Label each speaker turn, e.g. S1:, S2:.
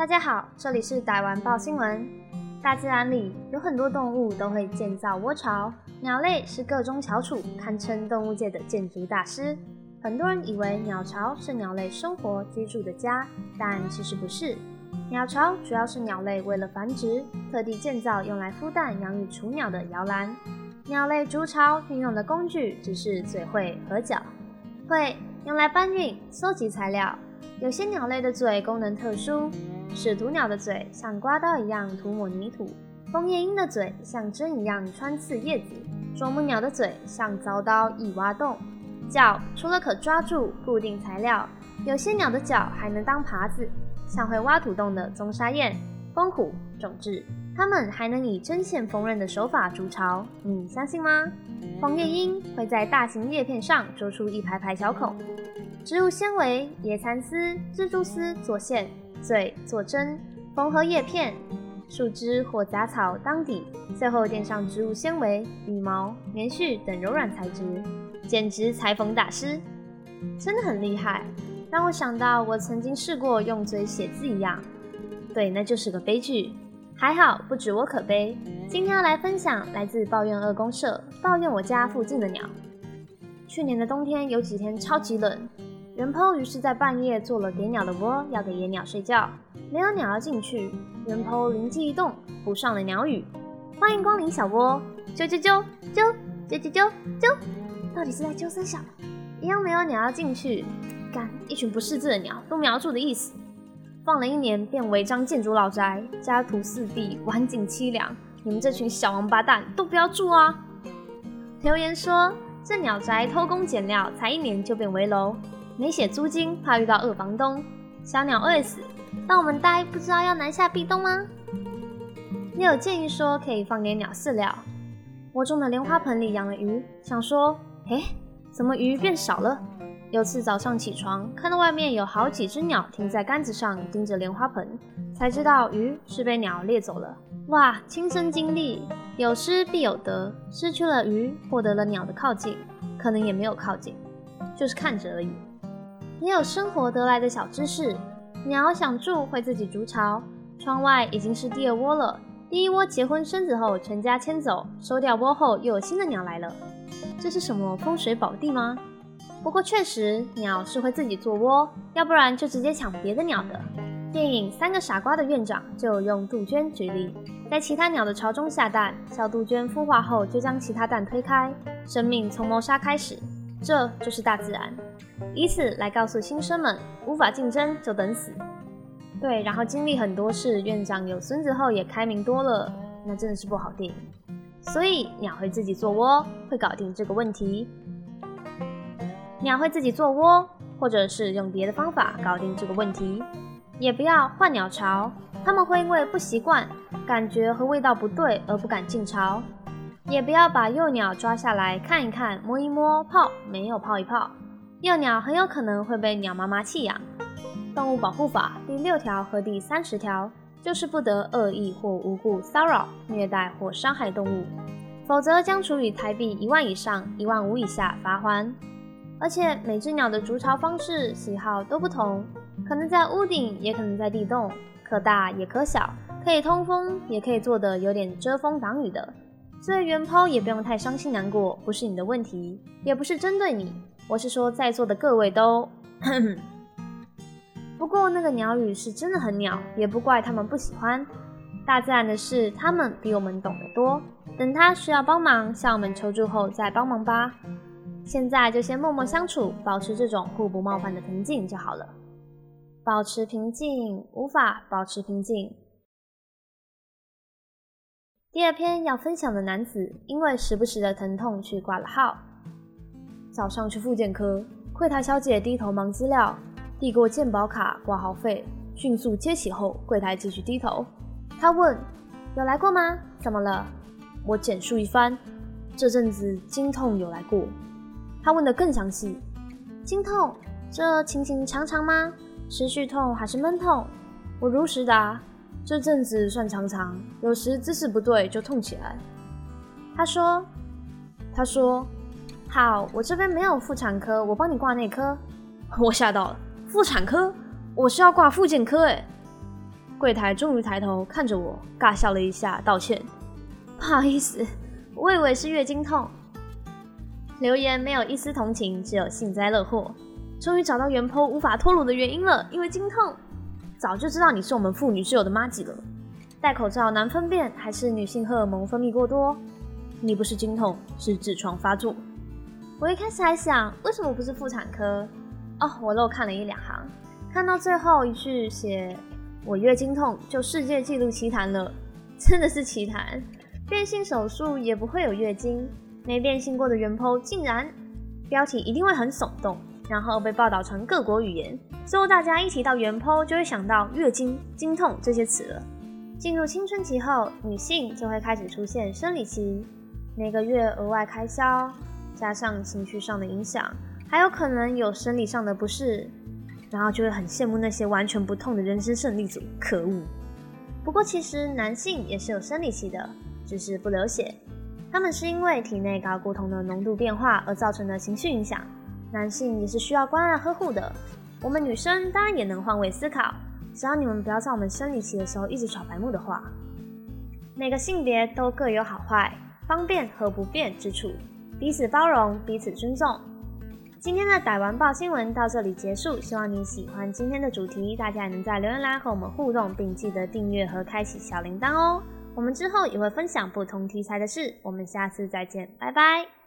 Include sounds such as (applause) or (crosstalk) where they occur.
S1: 大家好，这里是台湾报新闻。大自然里有很多动物都会建造窝巢，鸟类是各中翘楚，堪称动物界的建筑大师。很多人以为鸟巢是鸟类生活居住的家，但其实不是。鸟巢主要是鸟类为了繁殖，特地建造用来孵蛋、养育雏鸟的摇篮。鸟类筑巢运用的工具只是嘴喙和脚，喙用来搬运、搜集材料。有些鸟类的嘴功能特殊，使徒鸟的嘴像刮刀一样涂抹泥土，枫叶鹰的嘴像针一样穿刺叶子，啄木鸟的嘴像凿刀易挖洞。脚除了可抓住固定材料，有些鸟的脚还能当耙子，像会挖土洞的棕沙燕、风虎、种雉。它们还能以针线缝纫的手法筑巢，你相信吗？枫叶鹰会在大型叶片上啄出一排排小孔。植物纤维、野蚕丝、蜘蛛丝做线，嘴做针，缝合叶片、树枝或杂草当底，最后垫上植物纤维、羽毛、棉絮等柔软材质，简直裁缝大师，真的很厉害，让我想到我曾经试过用嘴写字一样。对，那就是个悲剧。还好不止我可悲。今天要来分享来自抱怨二公社抱怨我家附近的鸟。去年的冬天有几天超级冷，元抛于是在半夜做了给鸟的窝，要给野鸟睡觉。没有鸟要进去，元抛灵机一动，补上了鸟语：欢迎光临小窝，啾啾啾啾啾啾啾啾。到底是在啾声小？一样没有鸟要进去，干一群不识字的鸟都瞄住的意思。放了一年便违章建筑老宅，家徒四壁，晚景凄凉。你们这群小王八蛋都不要住啊！留言说这鸟宅偷工减料，才一年就变危楼，没写租金，怕遇到恶房东。小鸟饿死，那我们呆不知道要南下避冬吗？你有建议说可以放点鸟饲料。我种的莲花盆里养了鱼，想说，哎，怎么鱼变少了？有次早上起床，看到外面有好几只鸟停在杆子上盯着莲花盆，才知道鱼是被鸟猎走了。哇，亲身经历，有失必有得，失去了鱼，获得了鸟的靠近，可能也没有靠近，就是看着而已。也有生活得来的小知识，鸟想住会自己筑巢，窗外已经是第二窝了。第一窝结婚生子后全家迁走，收掉窝后又有新的鸟来了，这是什么风水宝地吗？不过确实，鸟是会自己做窝，要不然就直接抢别的鸟的。电影《三个傻瓜》的院长就用杜鹃举例，在其他鸟的巢中下蛋，小杜鹃孵化后就将其他蛋推开，生命从谋杀开始，这就是大自然。以此来告诉新生们，无法竞争就等死。对，然后经历很多事，院长有孙子后也开明多了，那真的是不好定。所以鸟会自己做窝，会搞定这个问题。鸟会自己做窝，或者是用别的方法搞定这个问题。也不要换鸟巢，它们会因为不习惯、感觉和味道不对而不敢进巢。也不要把幼鸟抓下来看一看、摸一摸、泡没有泡一泡，幼鸟很有可能会被鸟妈妈弃养。动物保护法第六条和第三十条就是不得恶意或无故骚扰、虐待或伤害动物，否则将处以台币一万以上一万五以下罚锾。而且每只鸟的筑巢方式、喜好都不同，可能在屋顶，也可能在地洞，可大也可小，可以通风，也可以做的有点遮风挡雨的。所以原抛也不用太伤心难过，不是你的问题，也不是针对你，我是说在座的各位都。(coughs) 不过那个鸟语是真的很鸟，也不怪他们不喜欢。大自然的事，他们比我们懂得多。等他需要帮忙，向我们求助后再帮忙吧。现在就先默默相处，保持这种互不冒犯的平静就好了。保持平静，无法保持平静。第二篇要分享的男子，因为时不时的疼痛去挂了号。早上去复健科，柜台小姐低头忙资料，递过健保卡挂号费，迅速接起后，柜台继续低头。她问：“有来过吗？怎么了？”我简述一番，这阵子经痛有来过。他问得更详细，经痛，这情形常常吗？持续痛还是闷痛？我如实答，这阵子算常常，有时姿势不对就痛起来。他说，他说，好，我这边没有妇产科，我帮你挂内科。(laughs) 我吓到了，妇产科，我是要挂妇健科，哎，柜台终于抬头看着我，尬笑了一下，道歉：“ (laughs) 不好意思，我以为是月经痛。”留言没有一丝同情，只有幸灾乐祸。终于找到原剖无法脱乳的原因了，因为经痛。早就知道你是我们妇女室友的妈吉了。戴口罩难分辨，还是女性荷尔蒙分泌过多？你不是经痛，是痔疮发作。我一开始还想，为什么不是妇产科？哦，我漏看了一两行，看到最后一句写我月经痛就世界纪录奇谈了，(laughs) 真的是奇谈。变性手术也不会有月经，没变性过的原剖竟然，标题一定会很耸动。然后被报道成各国语言，之后大家一提到原剖就会想到月经、经痛这些词了。进入青春期后，女性就会开始出现生理期，每个月额外开销，加上情绪上的影响，还有可能有生理上的不适，然后就会很羡慕那些完全不痛的人生胜利组。可恶！不过其实男性也是有生理期的，只是不流血，他们是因为体内睾固酮的浓度变化而造成的情绪影响。男性也是需要关爱呵护的，我们女生当然也能换位思考，只要你们不要在我们生理期的时候一直耍白目的话。每个性别都各有好坏、方便和不便之处，彼此包容，彼此尊重。今天的逮完报新闻到这里结束，希望你喜欢今天的主题，大家也能在留言栏和我们互动，并记得订阅和开启小铃铛哦。我们之后也会分享不同题材的事，我们下次再见，拜拜。